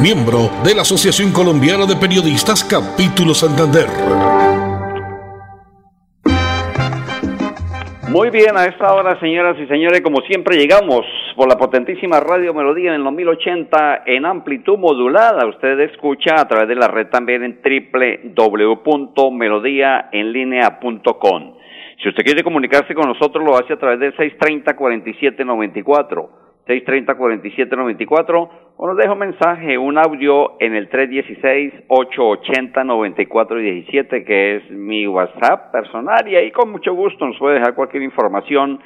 miembro de la Asociación Colombiana de Periodistas Capítulo Santander. Muy bien, a esta hora, señoras y señores, como siempre llegamos por la potentísima Radio Melodía en los 1080 en amplitud modulada. Usted escucha a través de la red también en www.melodiaenlinea.com. Si usted quiere comunicarse con nosotros, lo hace a través del 630-4794. 630-4794 o nos deja un mensaje, un audio en el 316-880-9417 que es mi WhatsApp personal y ahí con mucho gusto nos puede dejar cualquier información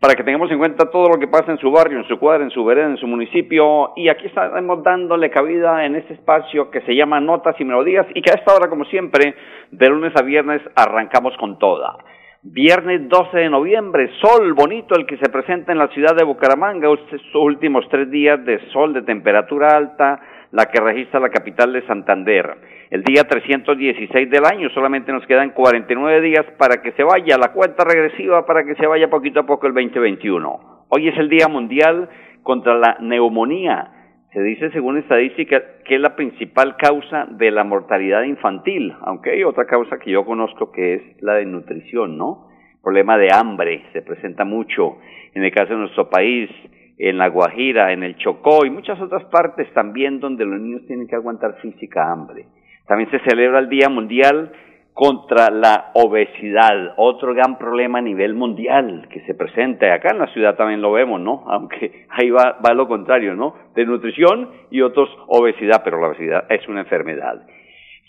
para que tengamos en cuenta todo lo que pasa en su barrio, en su cuadra, en su vereda, en su municipio. Y aquí estamos dándole cabida en este espacio que se llama Notas y Melodías y que a esta hora, como siempre, de lunes a viernes arrancamos con toda. Viernes 12 de noviembre, sol bonito el que se presenta en la ciudad de Bucaramanga, estos últimos tres días de sol de temperatura alta, la que registra la capital de Santander. El día 316 del año, solamente nos quedan 49 días para que se vaya la cuenta regresiva, para que se vaya poquito a poco el 2021. Hoy es el Día Mundial contra la Neumonía se dice, según estadística, que es la principal causa de la mortalidad infantil, aunque hay otra causa que yo conozco que es la de nutrición, ¿no? Problema de hambre se presenta mucho en el caso de nuestro país, en La Guajira, en el Chocó y muchas otras partes también donde los niños tienen que aguantar física hambre. También se celebra el Día Mundial contra la obesidad, otro gran problema a nivel mundial que se presenta. Acá en la ciudad también lo vemos, ¿no? Aunque ahí va, va lo contrario, ¿no? De nutrición y otros obesidad, pero la obesidad es una enfermedad.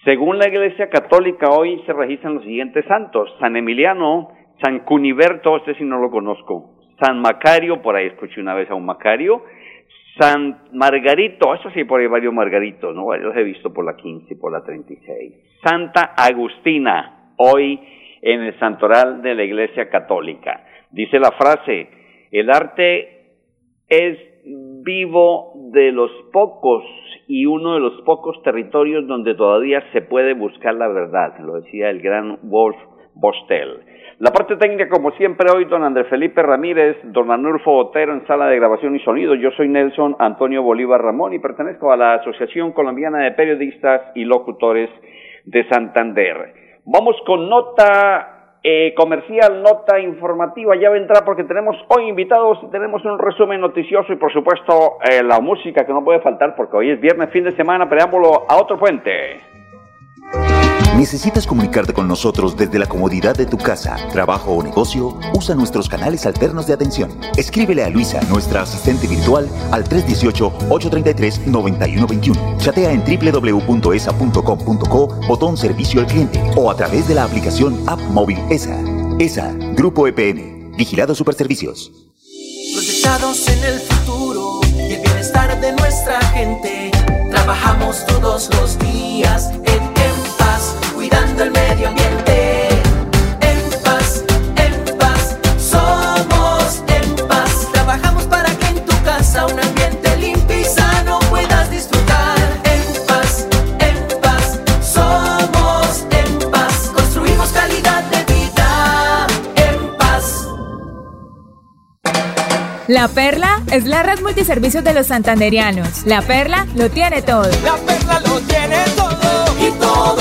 Según la Iglesia Católica, hoy se registran los siguientes santos. San Emiliano, San Cuniberto, este sí no lo conozco. San Macario, por ahí escuché una vez a un Macario. San Margarito, eso sí, por ahí varios Margaritos, ¿no? Los he visto por la 15 y por la 36. Santa Agustina, hoy en el santoral de la Iglesia Católica. Dice la frase, el arte es vivo de los pocos y uno de los pocos territorios donde todavía se puede buscar la verdad, lo decía el gran Wolf Bostel. La parte técnica, como siempre, hoy don Andrés Felipe Ramírez, don Anulfo Otero en sala de grabación y sonido. Yo soy Nelson Antonio Bolívar Ramón y pertenezco a la Asociación Colombiana de Periodistas y Locutores de Santander. Vamos con nota eh, comercial, nota informativa. Ya vendrá porque tenemos hoy invitados, tenemos un resumen noticioso y por supuesto eh, la música que no puede faltar porque hoy es viernes, fin de semana, preámbulo a otro puente. ¿Necesitas comunicarte con nosotros desde la comodidad de tu casa, trabajo o negocio? Usa nuestros canales alternos de atención. Escríbele a Luisa, nuestra asistente virtual, al 318-833-9121. Chatea en www.esa.com.co, botón servicio al cliente o a través de la aplicación App Móvil ESA. ESA, Grupo EPN, Vigilado Superservicios. Proyectados en el futuro y el bienestar de nuestra gente. Trabajamos todos los días cuidando el medio ambiente. En paz, en paz, somos en paz. Trabajamos para que en tu casa un ambiente limpio y sano puedas disfrutar. En paz, en paz, somos en paz. Construimos calidad de vida en paz. La Perla es la red multiservicios de los santanderianos. La Perla lo tiene todo. La Perla lo tiene todo y todo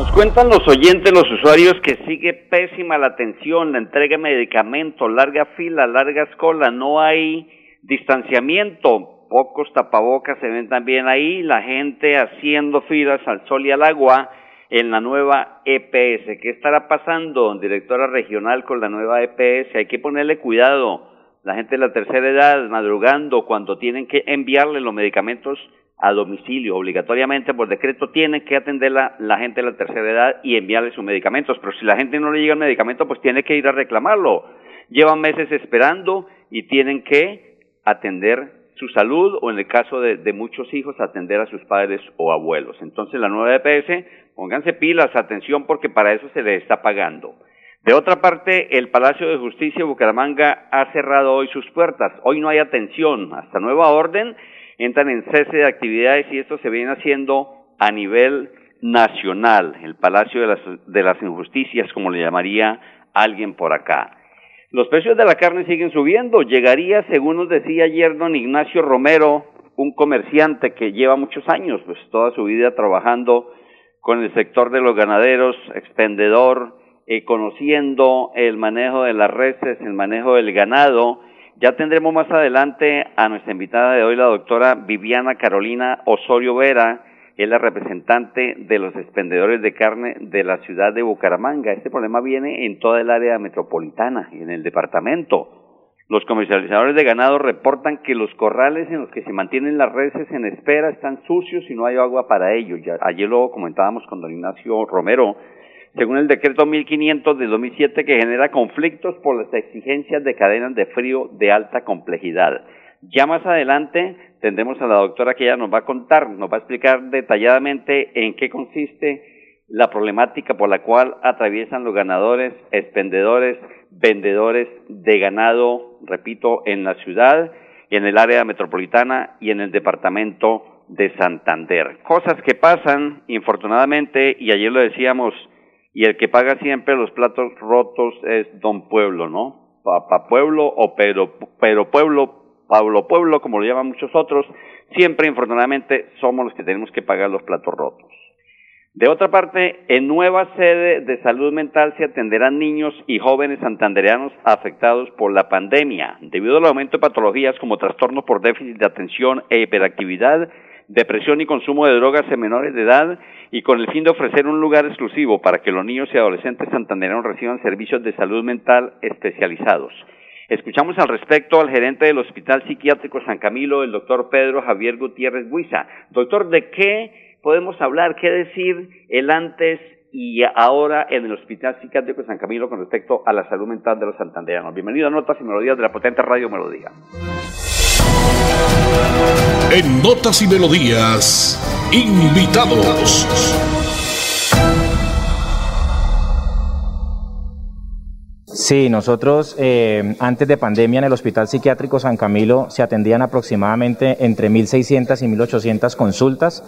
Nos cuentan los oyentes, los usuarios, que sigue pésima la atención, la entrega de medicamentos, larga fila, largas colas, no hay distanciamiento, pocos tapabocas se ven también ahí, la gente haciendo filas al sol y al agua en la nueva EPS. ¿Qué estará pasando, directora regional, con la nueva EPS? Hay que ponerle cuidado. La gente de la tercera edad madrugando cuando tienen que enviarle los medicamentos a domicilio. Obligatoriamente por decreto tiene que atender la, la gente de la tercera edad y enviarle sus medicamentos. Pero si la gente no le llega el medicamento, pues tiene que ir a reclamarlo. Llevan meses esperando y tienen que atender su salud o en el caso de, muchos hijos atender a sus padres o abuelos. Entonces la nueva EPS, pónganse pilas, atención porque para eso se le está pagando. De otra parte, el Palacio de Justicia de Bucaramanga ha cerrado hoy sus puertas. Hoy no hay atención. Hasta nueva orden entran en cese de actividades y esto se viene haciendo a nivel nacional, el Palacio de las, Injusticias, como le llamaría alguien por acá. Los precios de la carne siguen subiendo. Llegaría, según nos decía ayer don Ignacio Romero, un comerciante que lleva muchos años, pues toda su vida trabajando con el sector de los ganaderos, expendedor, eh, conociendo el manejo de las reses, el manejo del ganado, ya tendremos más adelante a nuestra invitada de hoy, la doctora Viviana Carolina Osorio Vera, es la representante de los expendedores de carne de la ciudad de Bucaramanga. Este problema viene en toda el área metropolitana y en el departamento. Los comercializadores de ganado reportan que los corrales en los que se mantienen las reses en espera están sucios y no hay agua para ellos. Ayer lo comentábamos con don Ignacio Romero, según el decreto 1500 de 2007 que genera conflictos por las exigencias de cadenas de frío de alta complejidad. Ya más adelante tendremos a la doctora que ella nos va a contar, nos va a explicar detalladamente en qué consiste la problemática por la cual atraviesan los ganadores, expendedores, vendedores de ganado, repito, en la ciudad, en el área metropolitana y en el departamento de Santander. Cosas que pasan, infortunadamente, y ayer lo decíamos, y el que paga siempre los platos rotos es Don Pueblo, ¿no? Papá Pueblo o Pero, Pueblo, Pablo Pueblo, como lo llaman muchos otros, siempre infortunadamente somos los que tenemos que pagar los platos rotos. De otra parte, en nueva sede de salud mental se atenderán niños y jóvenes santandereanos afectados por la pandemia, debido al aumento de patologías como trastornos por déficit de atención e hiperactividad, depresión y consumo de drogas en menores de edad y con el fin de ofrecer un lugar exclusivo para que los niños y adolescentes santandereanos reciban servicios de salud mental especializados. Escuchamos al respecto al gerente del Hospital Psiquiátrico San Camilo, el doctor Pedro Javier Gutiérrez Buiza. Doctor, ¿de qué podemos hablar? ¿Qué decir el antes y ahora en el Hospital Psiquiátrico San Camilo con respecto a la salud mental de los santandereanos? Bienvenido a Notas y Melodías de la potente Radio Melodía. En Notas y Melodías, invitados. Sí, nosotros eh, antes de pandemia en el Hospital Psiquiátrico San Camilo se atendían aproximadamente entre 1.600 y 1.800 consultas.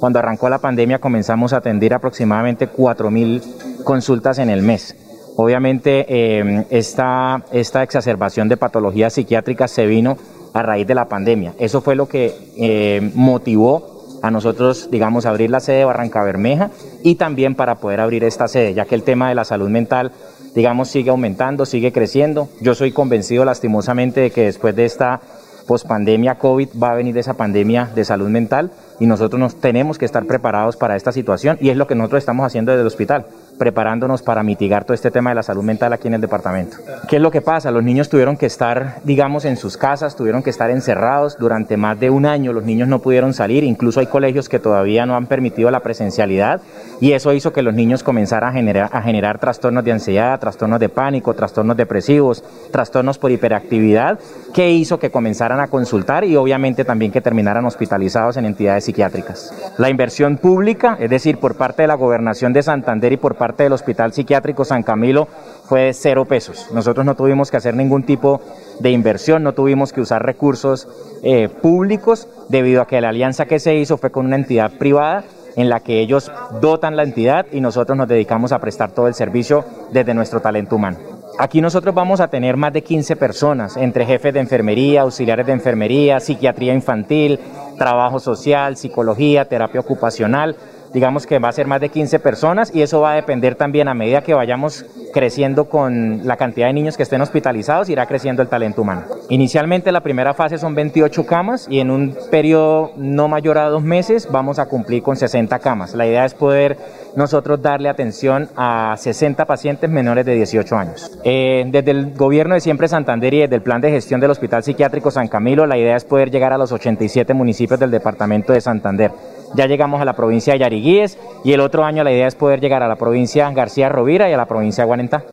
Cuando arrancó la pandemia comenzamos a atender aproximadamente 4.000 consultas en el mes. Obviamente eh, esta, esta exacerbación de patologías psiquiátricas se vino a raíz de la pandemia. Eso fue lo que eh, motivó a nosotros, digamos, abrir la sede de Barranca Bermeja y también para poder abrir esta sede, ya que el tema de la salud mental, digamos, sigue aumentando, sigue creciendo. Yo soy convencido lastimosamente de que después de esta pospandemia COVID va a venir esa pandemia de salud mental y nosotros nos tenemos que estar preparados para esta situación y es lo que nosotros estamos haciendo desde el hospital preparándonos para mitigar todo este tema de la salud mental aquí en el departamento. ¿Qué es lo que pasa? Los niños tuvieron que estar, digamos, en sus casas, tuvieron que estar encerrados durante más de un año, los niños no pudieron salir, incluso hay colegios que todavía no han permitido la presencialidad y eso hizo que los niños comenzaran a generar, trastornos de ansiedad, trastornos de pánico, trastornos depresivos, trastornos por hiperactividad, que hizo que comenzaran a consultar y obviamente también que terminaran hospitalizados en entidades psiquiátricas. La inversión pública, es decir, por parte de la gobernación de Santander y por parte parte del Hospital Psiquiátrico San Camilo fue de cero pesos. Nosotros no tuvimos que hacer ningún tipo de inversión, no tuvimos que usar recursos eh, públicos debido a que la alianza que se hizo fue con una entidad privada en la que ellos dotan la entidad y nosotros nos dedicamos a prestar todo el servicio desde nuestro talento humano. Aquí nosotros vamos a tener más de 15 personas, entre jefes de enfermería, auxiliares de enfermería, psiquiatría infantil, trabajo social, psicología, terapia ocupacional, digamos que va a ser más de 15 personas y eso va a depender también a medida que vayamos creciendo con la cantidad de niños que estén hospitalizados, irá creciendo el talento humano. Inicialmente la primera fase son 28 camas y en un periodo no mayor a dos meses vamos a cumplir con 60 camas. La idea es poder nosotros darle atención a 60 pacientes menores de 18 años. Eh, desde el gobierno de Siempre Santander y desde el plan de gestión del Hospital Psiquiátrico San Camilo, la idea es poder llegar a los 87 municipios del departamento de Santander. Ya llegamos a la provincia de Yariguíes y el otro año la idea es poder llegar a la provincia García Rovira y a la provincia de Guarentá.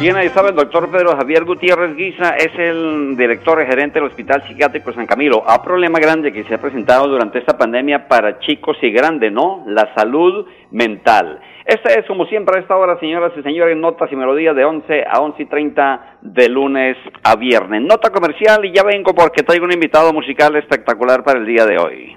Bien, ahí estaba el doctor Pedro Javier Gutiérrez Guisa, es el director gerente del Hospital Psiquiátrico San Camilo. A problema grande que se ha presentado durante esta pandemia para chicos y grandes, ¿no? La salud mental. Esta es, como siempre, a esta hora, señoras y señores, notas y melodías de 11 a 11 y 30 de lunes a viernes. Nota comercial y ya vengo porque traigo un invitado musical espectacular para el día de hoy.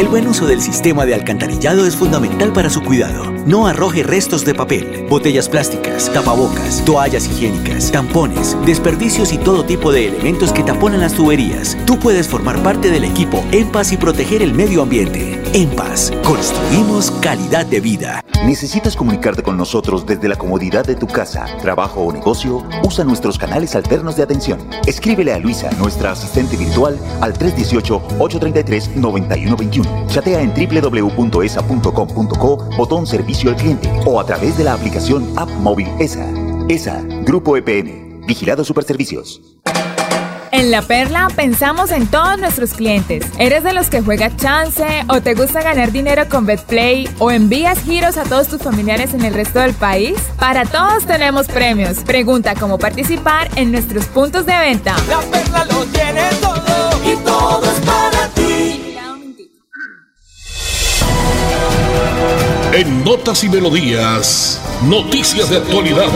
El buen uso del sistema de alcantarillado es fundamental para su cuidado. No arroje restos de papel, botellas plásticas, tapabocas, toallas higiénicas, tampones, desperdicios y todo tipo de elementos que taponan las tuberías. Tú puedes formar parte del equipo En Paz y proteger el medio ambiente. En Paz, construimos calidad de vida. ¿Necesitas comunicarte con nosotros desde la comodidad de tu casa, trabajo o negocio? Usa nuestros canales alternos de atención. Escríbele a Luisa, nuestra asistente virtual, al 318-833-9121 Chatea en www.esa.com.co, botón servicio al cliente o a través de la aplicación App Móvil ESA. ESA, Grupo EPN, Vigilado Superservicios. En La Perla pensamos en todos nuestros clientes. ¿Eres de los que juega chance o te gusta ganar dinero con BetPlay o envías giros a todos tus familiares en el resto del país? Para todos tenemos premios. Pregunta cómo participar en nuestros puntos de venta. La Perla lo tiene todo y todo es para ti. En Notas y Melodías, noticias de actualidad.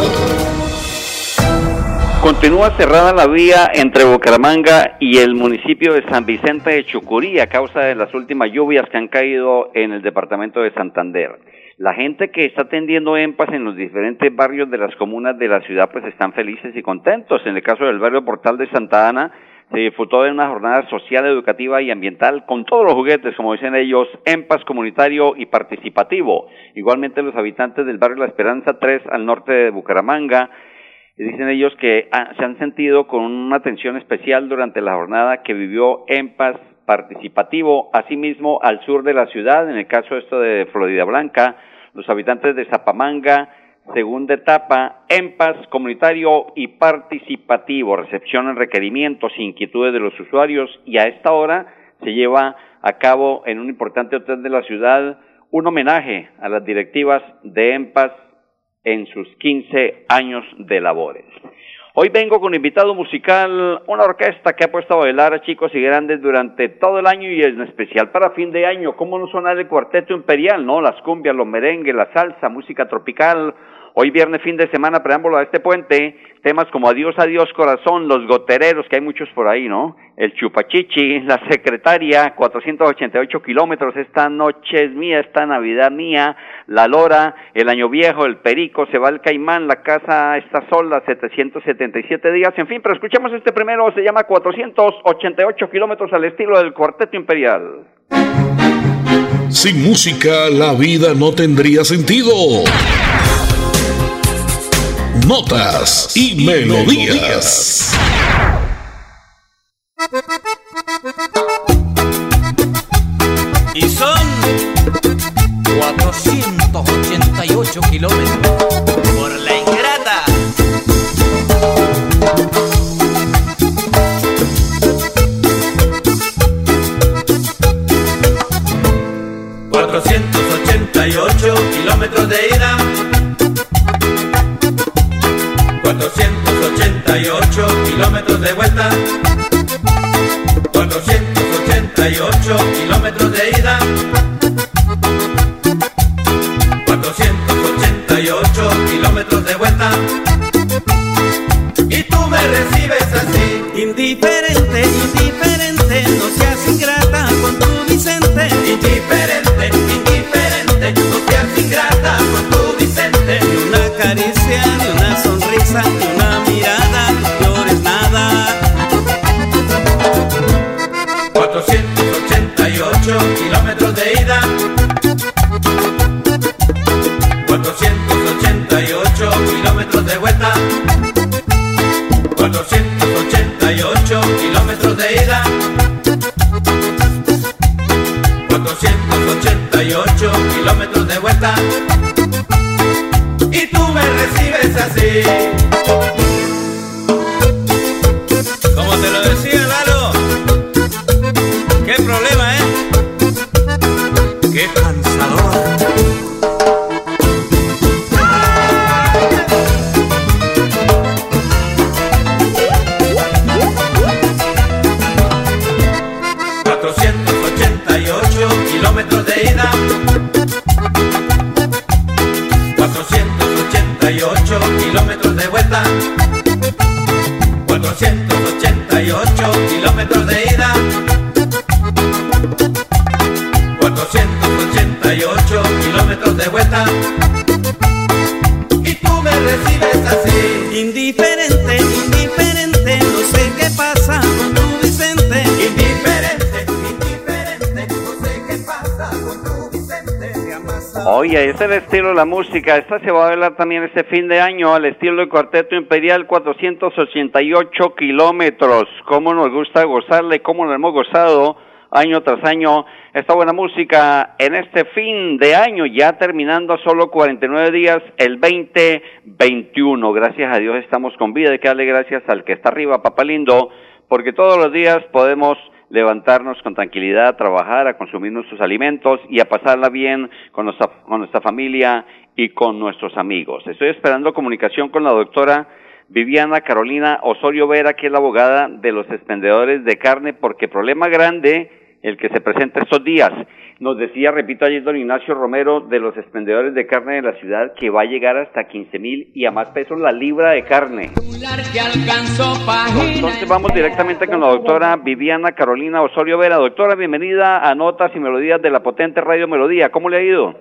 Continúa cerrada la vía entre Bucaramanga y el municipio de San Vicente de Chucurí a causa de las últimas lluvias que han caído en el departamento de Santander. La gente que está atendiendo EMPAS en los diferentes barrios de las comunas de la ciudad pues están felices y contentos. En el caso del barrio Portal de Santa Ana, se disfrutó de una jornada social, educativa y ambiental con todos los juguetes, como dicen ellos, en paz comunitario y participativo. Igualmente los habitantes del barrio La Esperanza 3 al norte de Bucaramanga, dicen ellos que se han sentido con una atención especial durante la jornada que vivió en paz participativo, asimismo al sur de la ciudad, en el caso esto de Florida Blanca, los habitantes de Zapamanga, Segunda etapa, en paz comunitario y participativo, recepcionan requerimientos e inquietudes de los usuarios y a esta hora se lleva a cabo en un importante hotel de la ciudad un homenaje a las directivas de EMPAS en sus 15 años de labores. Hoy vengo con invitado musical, una orquesta que ha puesto a bailar a chicos y grandes durante todo el año y en especial para fin de año. ¿Cómo no sonar el cuarteto imperial, no? Las cumbias, los merengues, la salsa, música tropical, Hoy viernes, fin de semana, preámbulo a este puente, temas como Adiós, Adiós Corazón, Los Gotereros, que hay muchos por ahí, ¿no? El Chupachichi, La Secretaria, 488 kilómetros, esta noche es mía, esta Navidad mía, La Lora, El Año Viejo, El Perico, Se va el Caimán, La Casa está sola, 777 días, en fin, pero escuchemos este primero, se llama 488 kilómetros al estilo del Cuarteto Imperial. Sin música la vida no tendría sentido. Notas y melodías. Y son 488 kilómetros kilómetros de vuelta, 488 kilómetros de ida, 488 kilómetros de vuelta. Y tú me recibes así. 488 kilómetros de vuelta, y tú me recibes así, indiferente, indiferente, no sé qué pasa con tu Vicente, indiferente, indiferente, no sé qué pasa con tu Vicente, Oye, ese es el estilo de la música. Esta se va a bailar también este fin de año al estilo del Cuarteto Imperial 488 kilómetros. Cómo nos gusta gozarle, cómo nos hemos gozado año tras año esta buena música en este fin de año, ya terminando solo 49 días, el 2021. Gracias a Dios estamos con vida. Hay que darle gracias al que está arriba, papá lindo, porque todos los días podemos levantarnos con tranquilidad, a trabajar, a consumir nuestros alimentos y a pasarla bien con nuestra, con nuestra familia y con nuestros amigos. Estoy esperando comunicación con la doctora Viviana Carolina Osorio Vera, que es la abogada de los expendedores de carne, porque problema grande el que se presenta estos días. Nos decía, repito ayer don Ignacio Romero, de los expendedores de carne de la ciudad, que va a llegar hasta 15 mil y a más pesos la libra de carne. Entonces vamos directamente con la doctora Viviana Carolina Osorio Vera. Doctora, bienvenida a Notas y Melodías de la potente Radio Melodía. ¿Cómo le ha ido?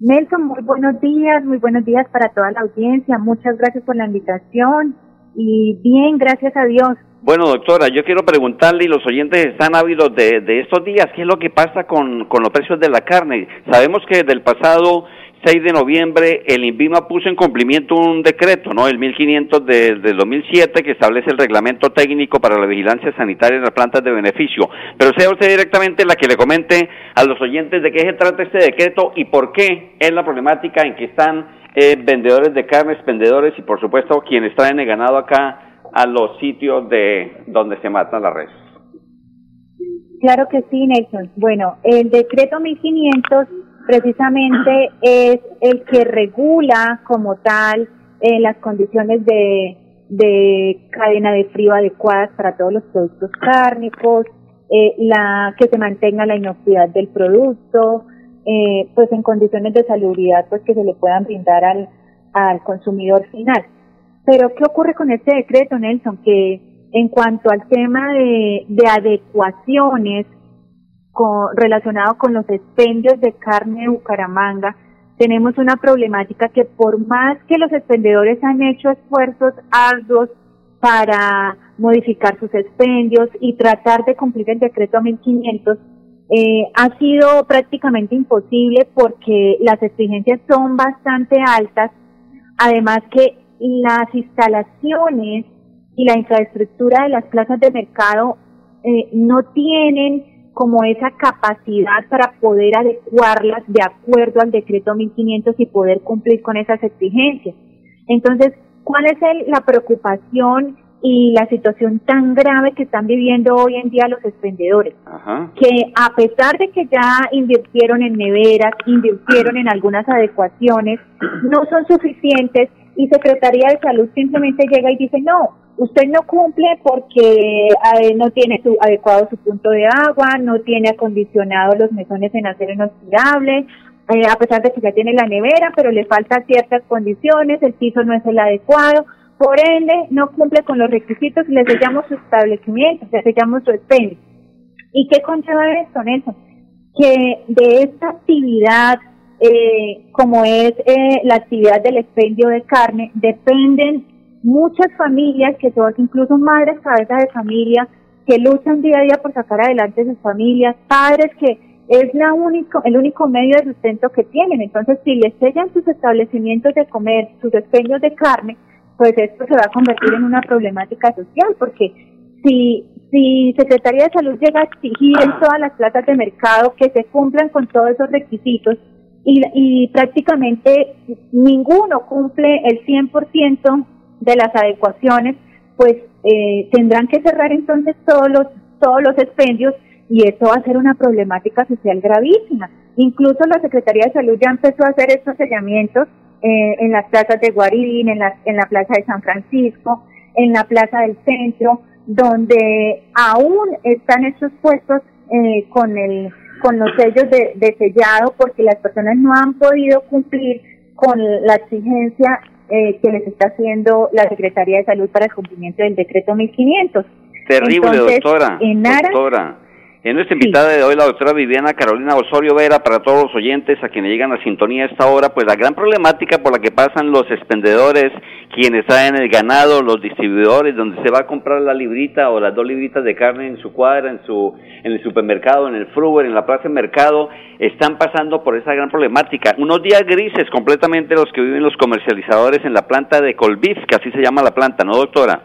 Nelson, muy buenos días, muy buenos días para toda la audiencia. Muchas gracias por la invitación y bien, gracias a Dios. Bueno, doctora, yo quiero preguntarle, y los oyentes están ávidos de, de estos días, ¿qué es lo que pasa con, con los precios de la carne? Sabemos que desde el pasado 6 de noviembre el INVIMA puso en cumplimiento un decreto, ¿no? El 1500 de, del 2007 que establece el reglamento técnico para la vigilancia sanitaria en las plantas de beneficio. Pero sea usted directamente la que le comente a los oyentes de qué se trata este decreto y por qué es la problemática en que están eh, vendedores de carnes, vendedores y por supuesto quienes traen el ganado acá a los sitios de donde se matan las reses. Claro que sí, Nelson. Bueno, el decreto 1500 precisamente es el que regula como tal eh, las condiciones de, de cadena de frío adecuadas para todos los productos cárnicos, eh, la que se mantenga la inocuidad del producto, eh, pues en condiciones de salubridad pues que se le puedan brindar al, al consumidor final. Pero ¿qué ocurre con este decreto, Nelson? Que en cuanto al tema de, de adecuaciones relacionado con los expendios de carne de Bucaramanga, tenemos una problemática que por más que los expendedores han hecho esfuerzos arduos para modificar sus expendios y tratar de cumplir el decreto 1500, eh, ha sido prácticamente imposible porque las exigencias son bastante altas, además que las instalaciones y la infraestructura de las plazas de mercado eh, no tienen como esa capacidad para poder adecuarlas de acuerdo al decreto 1500 y poder cumplir con esas exigencias. Entonces, ¿cuál es la preocupación y la situación tan grave que están viviendo hoy en día los expendedores? Que a pesar de que ya invirtieron en neveras, invirtieron en algunas adecuaciones, no son suficientes y Secretaría de Salud simplemente llega y dice, no, usted no cumple porque eh, no tiene su, adecuado su punto de agua, no tiene acondicionado los mesones en acero inoxidable, eh, a pesar de que ya tiene la nevera, pero le faltan ciertas condiciones, el piso no es el adecuado, por ende no cumple con los requisitos y le sellamos su establecimiento, le sellamos su expendio. ¿Y qué conlleva esto, Nelson? Que de esta actividad eh, como es eh, la actividad del expendio de carne, dependen muchas familias que son incluso madres cabezas de familia que luchan día a día por sacar adelante sus familias, padres que es la único, el único medio de sustento que tienen. Entonces, si les sellan sus establecimientos de comer, sus expendios de carne, pues esto se va a convertir en una problemática social, porque si, si Secretaría de Salud llega a exigir en todas las plazas de mercado que se cumplan con todos esos requisitos y, y prácticamente ninguno cumple el 100% de las adecuaciones, pues eh, tendrán que cerrar entonces todos los, todos los expendios y eso va a ser una problemática social gravísima. Incluso la Secretaría de Salud ya empezó a hacer estos sellamientos eh, en las plazas de Guarín, en la, en la Plaza de San Francisco, en la Plaza del Centro, donde aún están estos puestos eh, con el con los sellos de, de sellado porque las personas no han podido cumplir con la exigencia eh, que les está haciendo la Secretaría de Salud para el cumplimiento del decreto 1500. Terrible, Entonces, doctora. En aras, Doctora. Es nuestra invitada de hoy, la doctora Viviana Carolina Osorio Vera, para todos los oyentes a quienes llegan a sintonía a esta hora, pues la gran problemática por la que pasan los expendedores, quienes traen el ganado, los distribuidores, donde se va a comprar la librita o las dos libritas de carne en su cuadra, en su en el supermercado, en el fruver, en la plaza de mercado, están pasando por esa gran problemática. Unos días grises completamente los que viven los comercializadores en la planta de Colbif, que así se llama la planta, ¿no, doctora?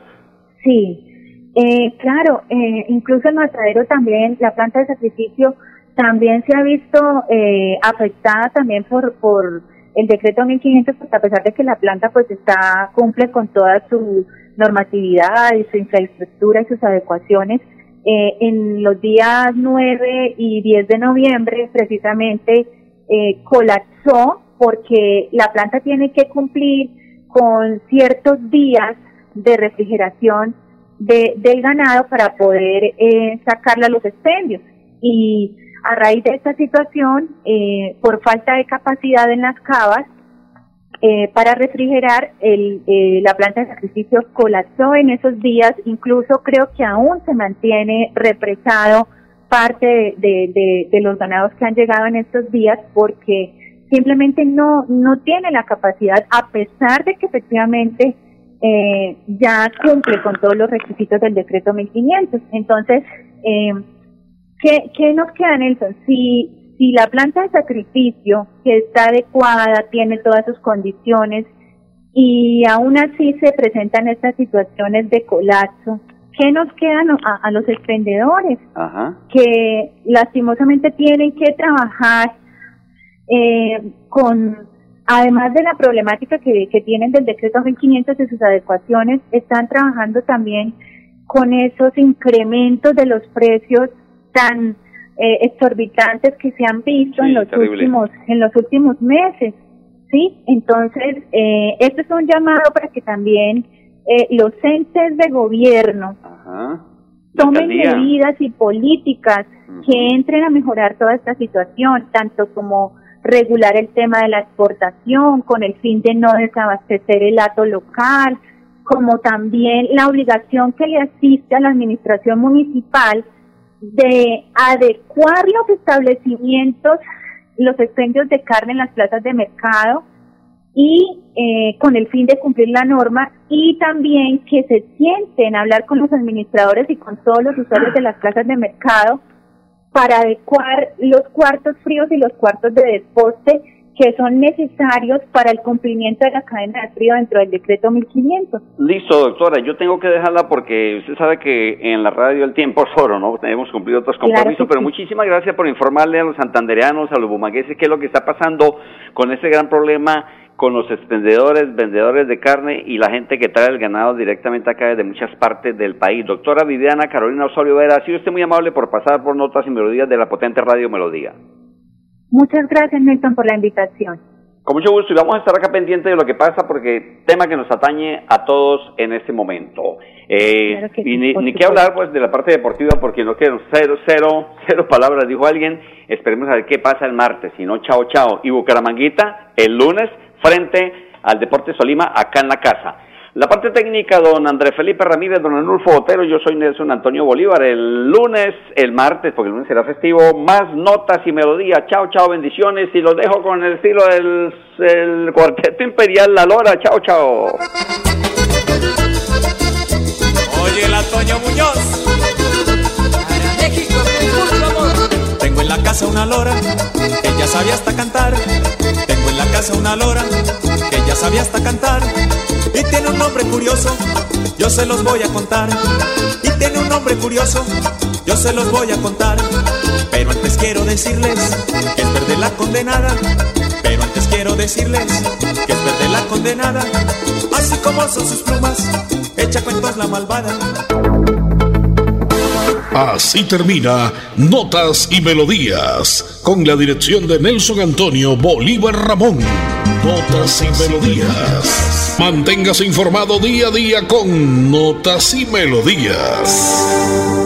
Sí, eh, claro, eh, incluso en Matadero también, la planta de sacrificio también se ha visto eh, afectada también por, por el decreto 1500, porque a pesar de que la planta pues está, cumple con toda su normatividad y su infraestructura y sus adecuaciones, eh, en los días 9 y 10 de noviembre precisamente eh, colapsó porque la planta tiene que cumplir con ciertos días de refrigeración de, del ganado para poder eh, sacarla a los expendios. Y a raíz de esta situación, eh, por falta de capacidad en las cavas, eh, para refrigerar, el, eh, la planta de sacrificio colapsó en esos días, incluso creo que aún se mantiene represado parte de, de los ganados que han llegado en estos días porque simplemente no, no tiene la capacidad, a pesar de que efectivamente eh, ya cumple con todos los requisitos del decreto 1500. Entonces, eh, ¿qué, ¿qué nos queda, Nelson? Si, si la planta de sacrificio, que está adecuada, tiene todas sus condiciones, y aún así se presentan estas situaciones de colapso, ¿qué nos quedan a, a los expendedores? Ajá. Que lastimosamente tienen que trabajar eh, con además de la problemática que, que tienen del decreto 1500 y sus adecuaciones, están trabajando también con esos incrementos de los precios tan eh, exorbitantes que se han visto Sí, en los terrible. últimos en los últimos meses, sí. Entonces, eh, esto es un llamado para que también eh, los entes de gobierno Ajá. Tomen medidas y políticas que entren a mejorar toda esta situación, tanto como regular el tema de la exportación con el fin de no desabastecer el hato local, como también la obligación que le asiste a la administración municipal de adecuar los establecimientos, los expendios de carne en las plazas de mercado y eh, con el fin de cumplir la norma y también que se sienten a hablar con los administradores y con todos los usuarios de las plazas de mercado para adecuar los cuartos fríos y los cuartos de desposte que son necesarios para el cumplimiento de la cadena de frío dentro del decreto 1500. Listo, doctora, yo tengo que dejarla porque usted sabe que en la radio el tiempo es oro, ¿no? Hemos cumplido otros compromisos, pero sí. muchísimas gracias por informarle a los santandereanos, a los bumangueses, qué es lo que está pasando con ese gran problema con los expendedores, vendedores de carne y la gente que trae el ganado directamente acá desde muchas partes del país. Doctora Viviana Carolina Osorio Vera, ha sido usted muy amable por pasar por notas y melodías de la potente radio Melodía. Muchas gracias, Nelson, por la invitación. Con mucho gusto y vamos a estar acá pendientes de lo que pasa porque tema que nos atañe a todos en este momento. Eh, Claro y sí, ni, ni qué hablar pues de la parte deportiva porque no quiero cero, cero, cero palabras, dijo alguien. Esperemos a ver qué pasa el martes, si no, chao, chao. Y Bucaramanguita el lunes frente al Deportes Solima acá en la casa. La parte técnica, don Andrés Felipe Ramírez, don Anulfo Botero, yo soy Nelson Antonio Bolívar. El lunes, el martes, porque el lunes será festivo, más notas y melodías. Chao, chao, bendiciones. Y los dejo con el estilo del el Cuarteto Imperial La Lora. Chao, chao. Oye, la Toño Muñoz. Tengo en la casa una lora ya sabía hasta cantar. En la casa una lora que ya sabía hasta cantar. Y tiene un nombre curioso, yo se los voy a contar. Y tiene un nombre curioso, yo se los voy a contar. Pero antes quiero decirles que es verde la condenada. Pero antes quiero decirles que es verde la condenada. Así como son sus plumas, echa cuentos la malvada. Así termina Notas y Melodías, con la dirección de Nelson Antonio Bolívar Ramón. Notas y Melodías. Manténgase informado día a día con Notas y Melodías.